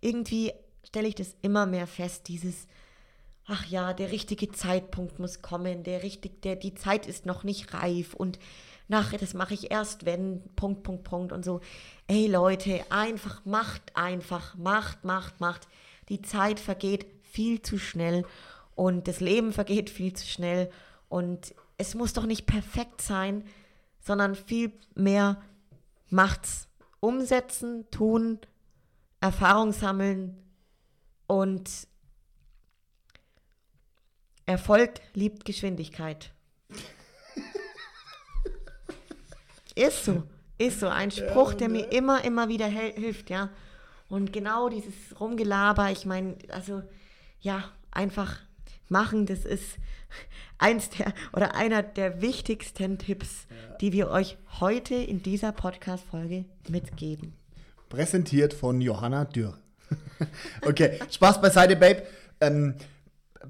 Speaker 1: irgendwie stelle ich das immer mehr fest, dieses ach ja, der richtige Zeitpunkt muss kommen, der richtig, der die Zeit ist noch nicht reif und nachher das mache ich erst wenn Punkt Punkt Punkt und so. Ey Leute, einfach macht einfach, macht, macht, macht. Die Zeit vergeht viel zu schnell und das Leben vergeht viel zu schnell und es muss doch nicht perfekt sein, sondern viel mehr macht's. Umsetzen, tun, Erfahrung sammeln und Erfolg liebt Geschwindigkeit. ist so, ist so. Ein Spruch, der mir immer, immer wieder hilft, ja. Und genau dieses Rumgelaber, ich meine, also ja, einfach machen, das ist eins der oder einer der wichtigsten Tipps, ja. die wir euch heute in dieser Podcast-Folge mitgeben.
Speaker 2: Präsentiert von Johanna Dürr. okay, Spaß beiseite, Babe. Ähm,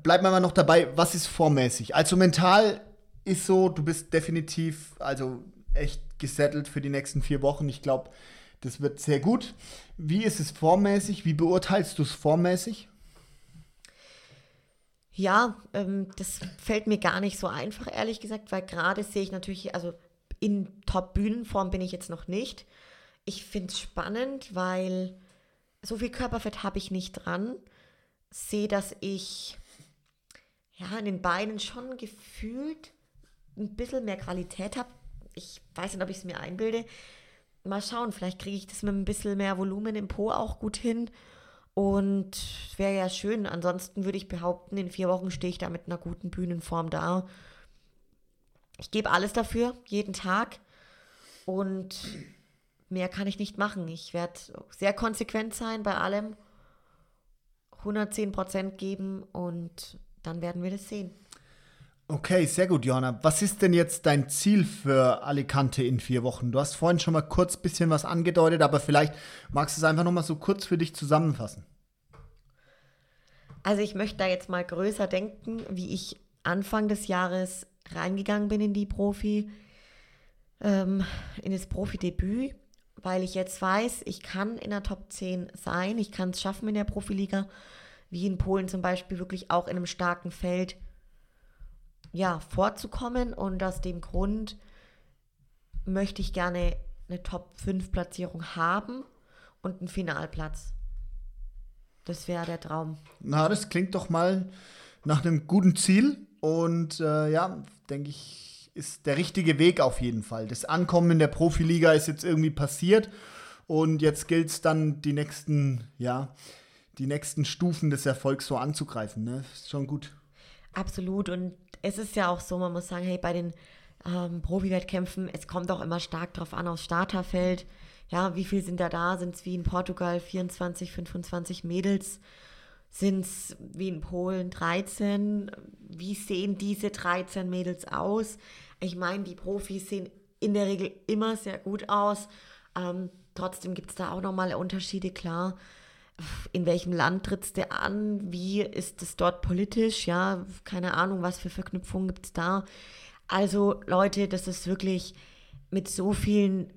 Speaker 2: bleiben wir mal noch dabei, was ist vormäßig? Also mental ist so, du bist definitiv, also echt gesettelt für die nächsten vier Wochen. Ich glaube, das wird sehr gut. Wie ist es vormäßig? Wie beurteilst du es vormäßig?
Speaker 1: Ja, ähm, das fällt mir gar nicht so einfach, ehrlich gesagt, weil gerade sehe ich natürlich, also in Top-Bühnenform bin ich jetzt noch nicht. Ich finde es spannend, weil so viel Körperfett habe ich nicht dran. Sehe, dass ich ja, in den Beinen schon gefühlt ein bisschen mehr Qualität habe. Ich weiß nicht, ob ich es mir einbilde. Mal schauen, vielleicht kriege ich das mit ein bisschen mehr Volumen im Po auch gut hin. Und wäre ja schön. Ansonsten würde ich behaupten, in vier Wochen stehe ich da mit einer guten Bühnenform da. Ich gebe alles dafür, jeden Tag. Und mehr kann ich nicht machen. Ich werde sehr konsequent sein bei allem. 110 Prozent geben und dann werden wir das sehen.
Speaker 2: Okay, sehr gut, Johanna. Was ist denn jetzt dein Ziel für Alicante in vier Wochen? Du hast vorhin schon mal kurz ein bisschen was angedeutet, aber vielleicht magst du es einfach noch mal so kurz für dich zusammenfassen.
Speaker 1: Also ich möchte da jetzt mal größer denken, wie ich Anfang des Jahres reingegangen bin in die Profi, ähm, in das Profidebüt, weil ich jetzt weiß, ich kann in der Top 10 sein, ich kann es schaffen in der Profiliga wie in Polen zum Beispiel, wirklich auch in einem starken Feld ja, vorzukommen. Und aus dem Grund möchte ich gerne eine Top-5-Platzierung haben und einen Finalplatz. Das wäre der Traum.
Speaker 2: Na, das klingt doch mal nach einem guten Ziel. Und äh, ja, denke ich, ist der richtige Weg auf jeden Fall. Das Ankommen in der Profiliga ist jetzt irgendwie passiert. Und jetzt gilt es dann die nächsten, ja, die nächsten Stufen des Erfolgs so anzugreifen. Ne? Ist schon gut.
Speaker 1: Absolut. Und es ist ja auch so, man muss sagen, hey, bei den ähm, Profi-Wettkämpfen, es kommt auch immer stark drauf an, aufs Starterfeld. Ja, wie viel sind da da? Sind es wie in Portugal 24, 25 Mädels? Sind es wie in Polen 13? Wie sehen diese 13 Mädels aus? Ich meine, die Profis sehen in der Regel immer sehr gut aus. Ähm, trotzdem gibt es da auch nochmal Unterschiede, klar in welchem Land trittst du an, wie ist es dort politisch, ja, keine Ahnung, was für Verknüpfungen gibt es da. Also Leute, das ist wirklich mit so vielen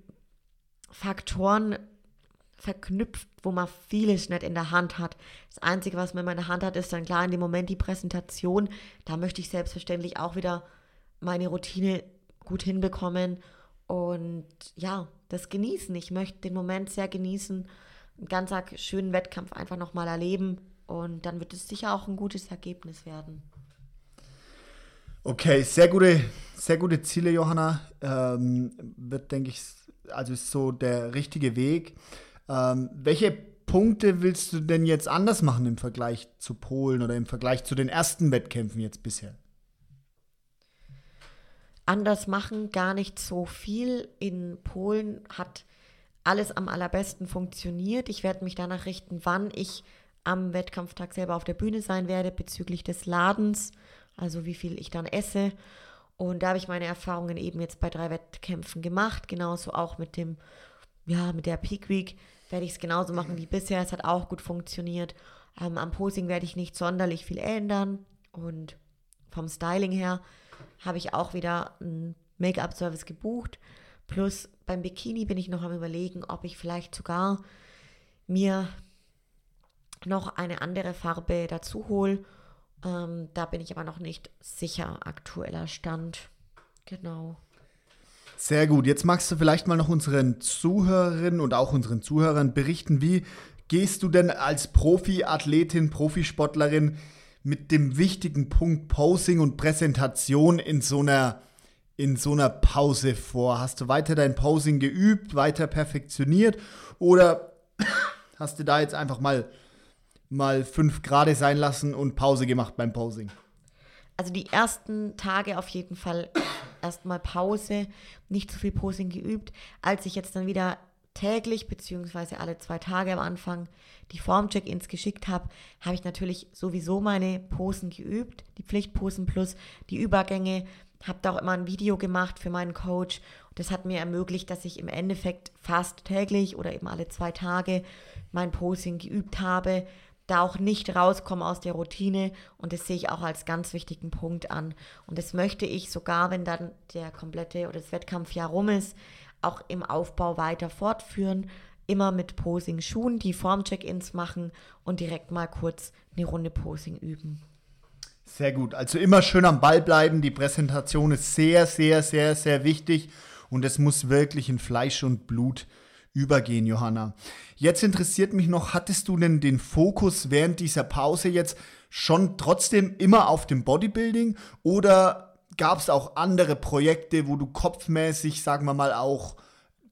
Speaker 1: Faktoren verknüpft, wo man vieles nicht in der Hand hat. Das Einzige, was man in meiner Hand hat, ist dann klar in dem Moment die Präsentation. Da möchte ich selbstverständlich auch wieder meine Routine gut hinbekommen und ja, das genießen. Ich möchte den Moment sehr genießen einen ganz schönen Wettkampf einfach nochmal erleben und dann wird es sicher auch ein gutes Ergebnis werden.
Speaker 2: Okay, sehr gute, sehr gute Ziele, Johanna. Ähm, wird, denke ich, also ist so der richtige Weg. Ähm, welche Punkte willst du denn jetzt anders machen im Vergleich zu Polen oder im Vergleich zu den ersten Wettkämpfen jetzt bisher?
Speaker 1: Anders machen gar nicht so viel. In Polen hat alles am allerbesten funktioniert. Ich werde mich danach richten, wann ich am Wettkampftag selber auf der Bühne sein werde bezüglich des Ladens, also wie viel ich dann esse. Und da habe ich meine Erfahrungen eben jetzt bei drei Wettkämpfen gemacht, genauso auch mit dem, ja, mit der Peak Week werde ich es genauso machen wie bisher. Es hat auch gut funktioniert. Ähm, am Posing werde ich nicht sonderlich viel ändern. Und vom Styling her habe ich auch wieder einen Make-up-Service gebucht. Plus beim Bikini bin ich noch am Überlegen, ob ich vielleicht sogar mir noch eine andere Farbe dazu hole. Ähm, da bin ich aber noch nicht sicher, aktueller Stand. Genau.
Speaker 2: Sehr gut. Jetzt magst du vielleicht mal noch unseren Zuhörerinnen und auch unseren Zuhörern berichten, wie gehst du denn als Profi-Athletin, Profisportlerin mit dem wichtigen Punkt Posing und Präsentation in so einer in so einer Pause vor? Hast du weiter dein Posing geübt, weiter perfektioniert oder hast du da jetzt einfach mal mal fünf Grade sein lassen und Pause gemacht beim Posing?
Speaker 1: Also die ersten Tage auf jeden Fall erstmal Pause, nicht so viel Posing geübt. Als ich jetzt dann wieder täglich beziehungsweise alle zwei Tage am Anfang die Formcheck-ins geschickt habe, habe ich natürlich sowieso meine Posen geübt, die Pflichtposen plus die Übergänge. Habe da auch immer ein Video gemacht für meinen Coach. Das hat mir ermöglicht, dass ich im Endeffekt fast täglich oder eben alle zwei Tage mein Posing geübt habe da auch nicht rauskomme aus der Routine und das sehe ich auch als ganz wichtigen Punkt an. Und das möchte ich sogar, wenn dann der komplette oder das Wettkampfjahr rum ist, auch im Aufbau weiter fortführen. Immer mit Posing-Schuhen, die Form-Check-Ins machen und direkt mal kurz eine Runde Posing üben.
Speaker 2: Sehr gut. Also immer schön am Ball bleiben. Die Präsentation ist sehr, sehr, sehr, sehr wichtig und es muss wirklich in Fleisch und Blut übergehen, Johanna. Jetzt interessiert mich noch, hattest du denn den Fokus während dieser Pause jetzt schon trotzdem immer auf dem Bodybuilding oder gab es auch andere Projekte, wo du kopfmäßig, sagen wir mal, auch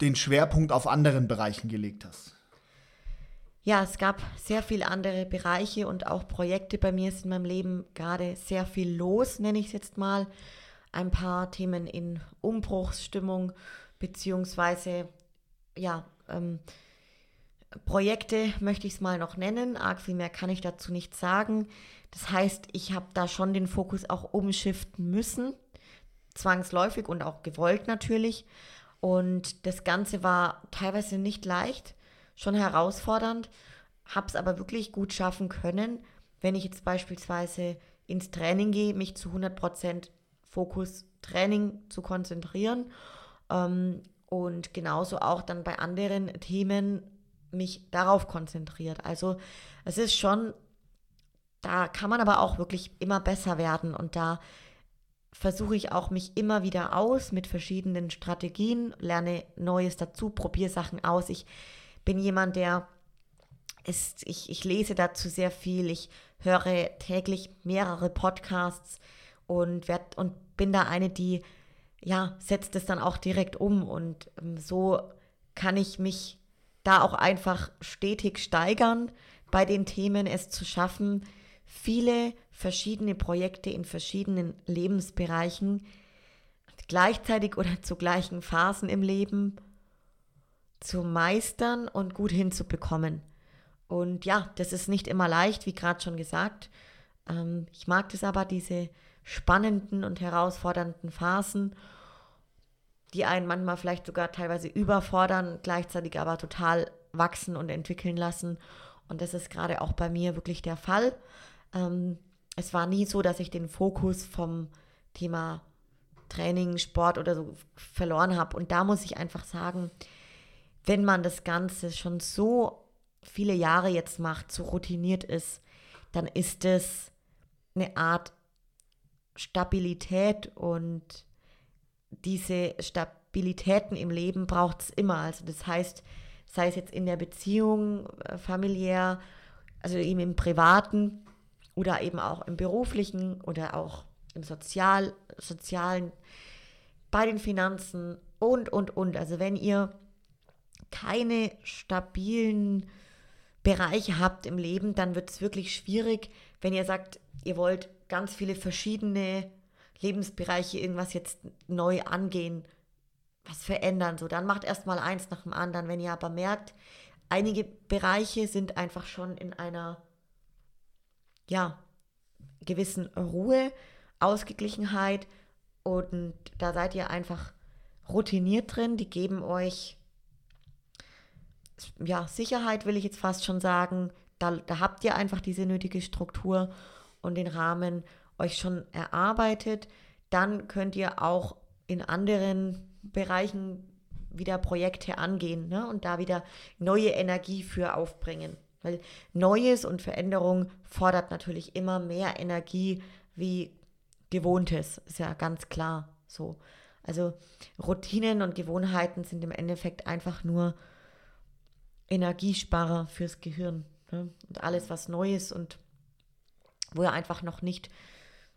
Speaker 2: den Schwerpunkt auf anderen Bereichen gelegt hast?
Speaker 1: Ja, es gab sehr viele andere Bereiche und auch Projekte. Bei mir ist in meinem Leben gerade sehr viel los, nenne ich es jetzt mal. Ein paar Themen in Umbruchsstimmung, beziehungsweise ja, ähm, Projekte möchte ich es mal noch nennen. Arg viel mehr kann ich dazu nicht sagen. Das heißt, ich habe da schon den Fokus auch umschiften müssen. Zwangsläufig und auch gewollt natürlich. Und das Ganze war teilweise nicht leicht, schon herausfordernd, habe es aber wirklich gut schaffen können, wenn ich jetzt beispielsweise ins Training gehe, mich zu 100% Fokus Training zu konzentrieren ähm, und genauso auch dann bei anderen Themen mich darauf konzentriert. Also es ist schon, da kann man aber auch wirklich immer besser werden und da versuche ich auch mich immer wieder aus mit verschiedenen Strategien, lerne Neues dazu, probiere Sachen aus. Ich bin jemand, der ist, ich, ich lese dazu sehr viel, ich höre täglich mehrere Podcasts und, werd, und bin da eine, die ja, setzt es dann auch direkt um. Und ähm, so kann ich mich da auch einfach stetig steigern bei den Themen, es zu schaffen, viele verschiedene Projekte in verschiedenen Lebensbereichen gleichzeitig oder zu gleichen Phasen im Leben zu meistern und gut hinzubekommen. Und ja, das ist nicht immer leicht, wie gerade schon gesagt. Ähm, ich mag das aber, diese spannenden und herausfordernden Phasen, die einen manchmal vielleicht sogar teilweise überfordern, gleichzeitig aber total wachsen und entwickeln lassen. Und das ist gerade auch bei mir wirklich der Fall. Ähm, es war nie so, dass ich den Fokus vom Thema Training, Sport oder so verloren habe. Und da muss ich einfach sagen, wenn man das Ganze schon so viele Jahre jetzt macht, so routiniert ist, dann ist es eine Art Stabilität und diese Stabilitäten im Leben braucht es immer. Also das heißt, sei es jetzt in der Beziehung, äh, familiär, also eben im privaten oder eben auch im beruflichen oder auch im Sozial, sozialen, bei den Finanzen und, und, und. Also wenn ihr keine stabilen Bereiche habt im Leben, dann wird es wirklich schwierig, wenn ihr sagt, ihr wollt ganz viele verschiedene Lebensbereiche irgendwas jetzt neu angehen, was verändern. So, dann macht erstmal eins nach dem anderen. Wenn ihr aber merkt, einige Bereiche sind einfach schon in einer ja, gewissen Ruhe, Ausgeglichenheit und da seid ihr einfach routiniert drin. Die geben euch ja, Sicherheit, will ich jetzt fast schon sagen. Da, da habt ihr einfach diese nötige Struktur und den Rahmen euch schon erarbeitet. Dann könnt ihr auch in anderen Bereichen wieder Projekte angehen ne? und da wieder neue Energie für aufbringen. Weil Neues und Veränderung fordert natürlich immer mehr Energie wie Gewohntes, ist ja ganz klar so. Also Routinen und Gewohnheiten sind im Endeffekt einfach nur Energiesparer fürs Gehirn. Ne? Und alles, was neu ist und wo ihr einfach noch nicht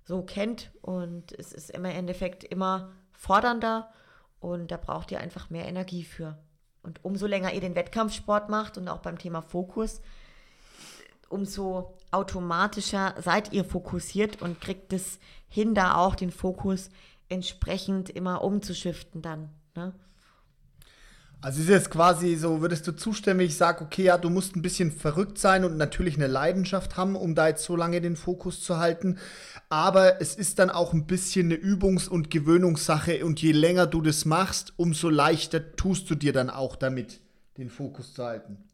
Speaker 1: so kennt. Und es ist im Endeffekt immer fordernder und da braucht ihr einfach mehr Energie für. Und umso länger ihr den Wettkampfsport macht und auch beim Thema Fokus, umso automatischer seid ihr fokussiert und kriegt es hin, da auch den Fokus entsprechend immer umzuschiften dann. Ne?
Speaker 2: Also ist jetzt quasi so, würdest du zustimmen, ich sage, okay, ja, du musst ein bisschen verrückt sein und natürlich eine Leidenschaft haben, um da jetzt so lange den Fokus zu halten. Aber es ist dann auch ein bisschen eine Übungs- und Gewöhnungssache und je länger du das machst, umso leichter tust du dir dann auch damit, den Fokus zu halten.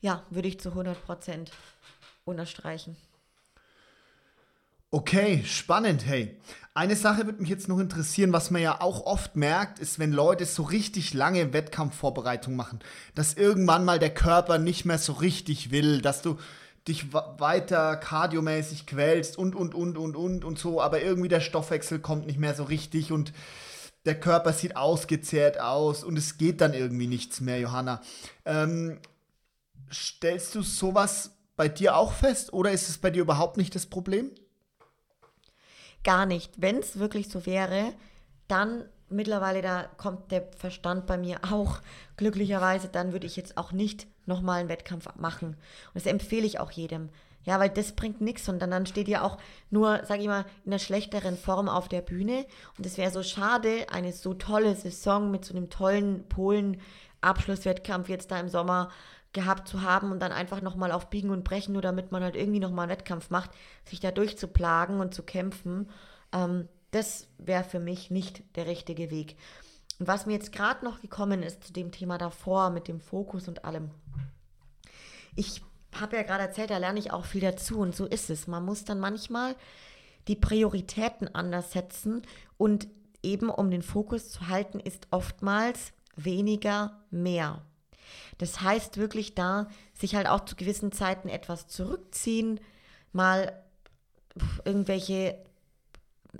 Speaker 1: Ja, würde ich zu 100 Prozent unterstreichen.
Speaker 2: Okay, spannend, hey. Eine Sache würde mich jetzt noch interessieren, was man ja auch oft merkt, ist, wenn Leute so richtig lange Wettkampfvorbereitung machen, dass irgendwann mal der Körper nicht mehr so richtig will, dass du dich weiter kardiomäßig quälst und, und, und, und, und und so, aber irgendwie der Stoffwechsel kommt nicht mehr so richtig und der Körper sieht ausgezehrt aus und es geht dann irgendwie nichts mehr, Johanna. Ähm, stellst du sowas bei dir auch fest oder ist es bei dir überhaupt nicht das Problem?
Speaker 1: Gar nicht. Wenn es wirklich so wäre, dann mittlerweile, da kommt der Verstand bei mir auch glücklicherweise, dann würde ich jetzt auch nicht nochmal einen Wettkampf machen. Und das empfehle ich auch jedem. Ja, weil das bringt nichts und dann, dann steht ihr auch nur, sage ich mal, in einer schlechteren Form auf der Bühne. Und es wäre so schade, eine so tolle Saison mit so einem tollen Polen-Abschlusswettkampf jetzt da im Sommer gehabt zu haben und dann einfach nochmal auf Biegen und Brechen, nur damit man halt irgendwie nochmal einen Wettkampf macht, sich da durchzuplagen und zu kämpfen, ähm, das wäre für mich nicht der richtige Weg. Und was mir jetzt gerade noch gekommen ist zu dem Thema davor mit dem Fokus und allem. Ich habe ja gerade erzählt, da lerne ich auch viel dazu und so ist es. Man muss dann manchmal die Prioritäten anders setzen und eben um den Fokus zu halten, ist oftmals weniger mehr. Das heißt wirklich da, sich halt auch zu gewissen Zeiten etwas zurückziehen, mal irgendwelche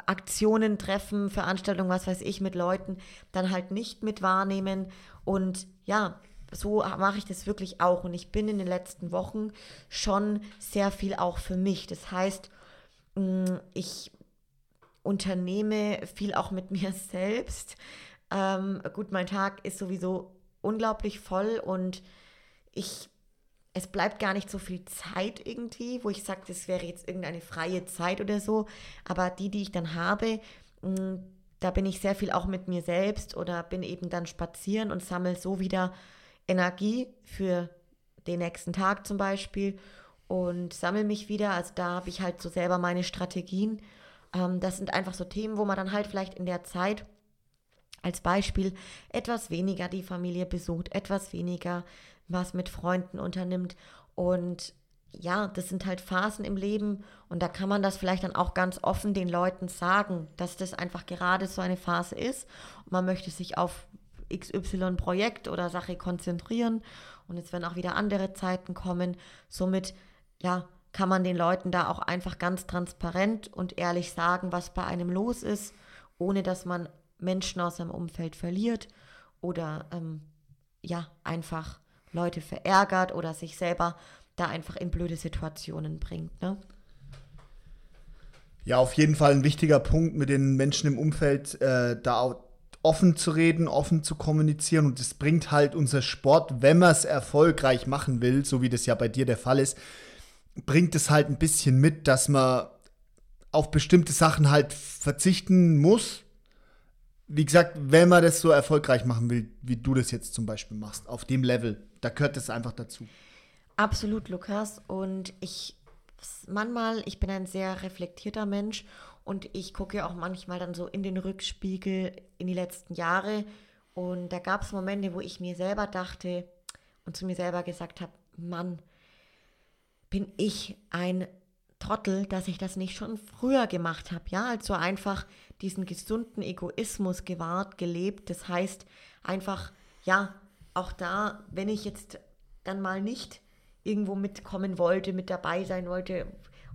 Speaker 1: Aktionen treffen, Veranstaltungen, was weiß ich, mit Leuten, dann halt nicht mit wahrnehmen. Und ja, so mache ich das wirklich auch. Und ich bin in den letzten Wochen schon sehr viel auch für mich. Das heißt, mm, ich unternehme viel auch mit mir selbst. Ähm, gut, mein Tag ist sowieso unglaublich voll und ich, es bleibt gar nicht so viel Zeit irgendwie, wo ich sage, das wäre jetzt irgendeine freie Zeit oder so. Aber die, die ich dann habe, mm, da bin ich sehr viel auch mit mir selbst oder bin eben dann spazieren und sammle so wieder Energie für den nächsten Tag zum Beispiel und sammle mich wieder. Also da habe ich halt so selber meine Strategien. Ähm, das sind einfach so Themen, wo man dann halt vielleicht in der Zeit als Beispiel etwas weniger die Familie besucht, etwas weniger was mit Freunden unternimmt. Und ja, das sind halt Phasen im Leben und da kann man das vielleicht dann auch ganz offen den Leuten sagen, dass das einfach gerade so eine Phase ist und man möchte sich auf XY-Projekt oder Sache konzentrieren und es werden auch wieder andere Zeiten kommen. Somit, ja, kann man den Leuten da auch einfach ganz transparent und ehrlich sagen, was bei einem los ist, ohne dass man Menschen aus seinem Umfeld verliert oder ähm, ja, einfach Leute verärgert oder sich selber da einfach in blöde Situationen bringt. Ne?
Speaker 2: Ja, auf jeden Fall ein wichtiger Punkt mit den Menschen im Umfeld, äh, da offen zu reden, offen zu kommunizieren. Und das bringt halt unser Sport, wenn man es erfolgreich machen will, so wie das ja bei dir der Fall ist, bringt es halt ein bisschen mit, dass man auf bestimmte Sachen halt verzichten muss. Wie gesagt, wenn man das so erfolgreich machen will, wie du das jetzt zum Beispiel machst, auf dem Level, da gehört das einfach dazu.
Speaker 1: Absolut, Lukas. Und ich manchmal, ich bin ein sehr reflektierter Mensch und ich gucke auch manchmal dann so in den Rückspiegel in die letzten Jahre. Und da gab es Momente, wo ich mir selber dachte und zu mir selber gesagt habe, Mann, bin ich ein Trottel, dass ich das nicht schon früher gemacht habe. Ja, also einfach diesen gesunden Egoismus gewahrt, gelebt. Das heißt einfach, ja, auch da, wenn ich jetzt dann mal nicht irgendwo mitkommen wollte, mit dabei sein wollte,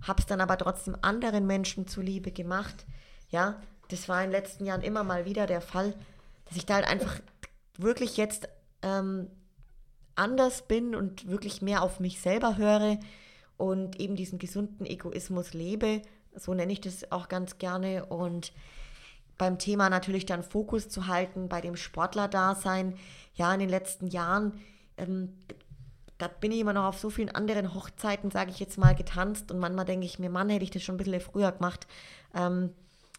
Speaker 1: habe es dann aber trotzdem anderen Menschen zuliebe gemacht. Ja, das war in den letzten Jahren immer mal wieder der Fall, dass ich da halt einfach wirklich jetzt ähm, anders bin und wirklich mehr auf mich selber höre und eben diesen gesunden Egoismus lebe. So nenne ich das auch ganz gerne. Und beim Thema natürlich dann Fokus zu halten, bei dem Sportler-Dasein, ja, in den letzten Jahren, ähm, da bin ich immer noch auf so vielen anderen Hochzeiten, sage ich jetzt mal, getanzt und manchmal denke ich mir, Mann, hätte ich das schon ein bisschen früher gemacht, ähm,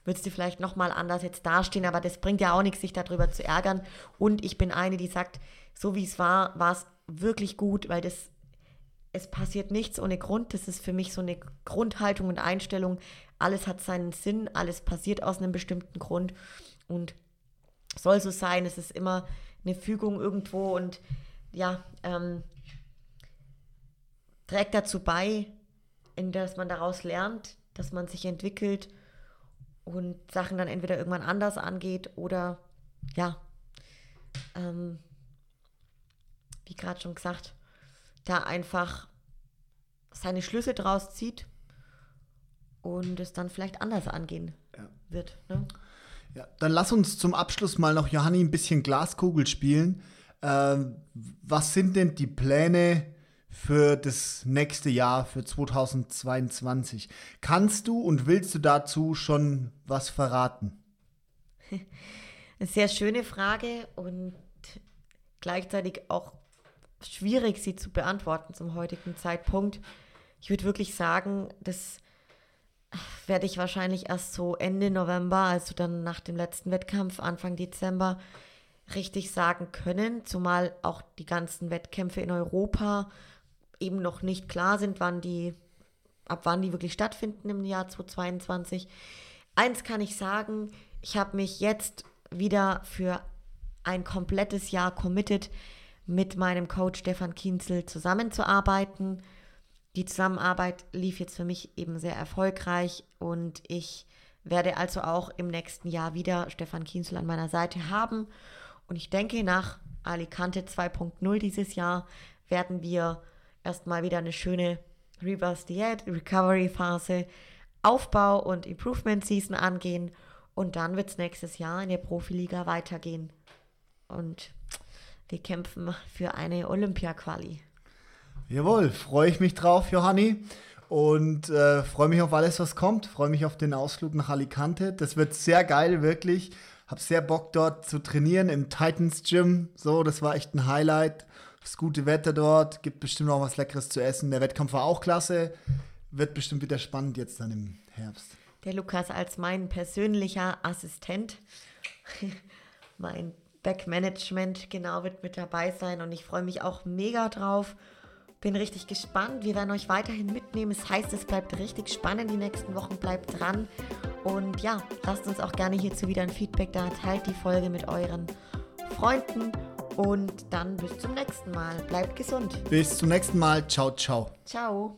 Speaker 1: würdest du vielleicht nochmal anders jetzt dastehen, aber das bringt ja auch nichts, sich darüber zu ärgern. Und ich bin eine, die sagt, so wie es war, war es wirklich gut, weil das, es passiert nichts ohne Grund. Das ist für mich so eine Grundhaltung und Einstellung. Alles hat seinen Sinn, alles passiert aus einem bestimmten Grund und soll so sein. Es ist immer eine Fügung irgendwo und ja, ähm, trägt dazu bei, dass man daraus lernt, dass man sich entwickelt und Sachen dann entweder irgendwann anders angeht oder ja, ähm, wie gerade schon gesagt, da einfach seine Schlüsse draus zieht und es dann vielleicht anders angehen ja. wird. Ne?
Speaker 2: Ja, dann lass uns zum Abschluss mal noch, Johanni, ein bisschen Glaskugel spielen. Ähm, was sind denn die Pläne für das nächste Jahr, für 2022. Kannst du und willst du dazu schon was verraten?
Speaker 1: Eine sehr schöne Frage und gleichzeitig auch schwierig, sie zu beantworten zum heutigen Zeitpunkt. Ich würde wirklich sagen, das werde ich wahrscheinlich erst so Ende November, also dann nach dem letzten Wettkampf, Anfang Dezember, richtig sagen können, zumal auch die ganzen Wettkämpfe in Europa eben noch nicht klar sind, wann die, ab wann die wirklich stattfinden im Jahr 2022. Eins kann ich sagen, ich habe mich jetzt wieder für ein komplettes Jahr committed, mit meinem Coach Stefan Kienzel zusammenzuarbeiten. Die Zusammenarbeit lief jetzt für mich eben sehr erfolgreich und ich werde also auch im nächsten Jahr wieder Stefan Kienzel an meiner Seite haben. Und ich denke, nach Alicante 2.0 dieses Jahr werden wir erstmal wieder eine schöne Reverse Diät, Recovery Phase, Aufbau und Improvement Season angehen und dann wird es nächstes Jahr in der Profiliga weitergehen. Und wir kämpfen für eine Olympia-Quali.
Speaker 2: Jawohl, freue ich mich drauf, Johanni. Und äh, freue mich auf alles, was kommt. Freue mich auf den Ausflug nach Alicante. Das wird sehr geil, wirklich. Hab sehr Bock dort zu trainieren im Titans Gym. So, das war echt ein Highlight das gute Wetter dort, gibt bestimmt auch was Leckeres zu essen. Der Wettkampf war auch klasse. Wird bestimmt wieder spannend jetzt dann im Herbst.
Speaker 1: Der Lukas als mein persönlicher Assistent, mein Backmanagement, genau, wird mit dabei sein und ich freue mich auch mega drauf. Bin richtig gespannt. Wir werden euch weiterhin mitnehmen. Es heißt, es bleibt richtig spannend die nächsten Wochen. Bleibt dran. Und ja, lasst uns auch gerne hierzu wieder ein Feedback da. Teilt die Folge mit euren Freunden und dann bis zum nächsten Mal. Bleibt gesund.
Speaker 2: Bis zum nächsten Mal. Ciao, ciao.
Speaker 1: Ciao.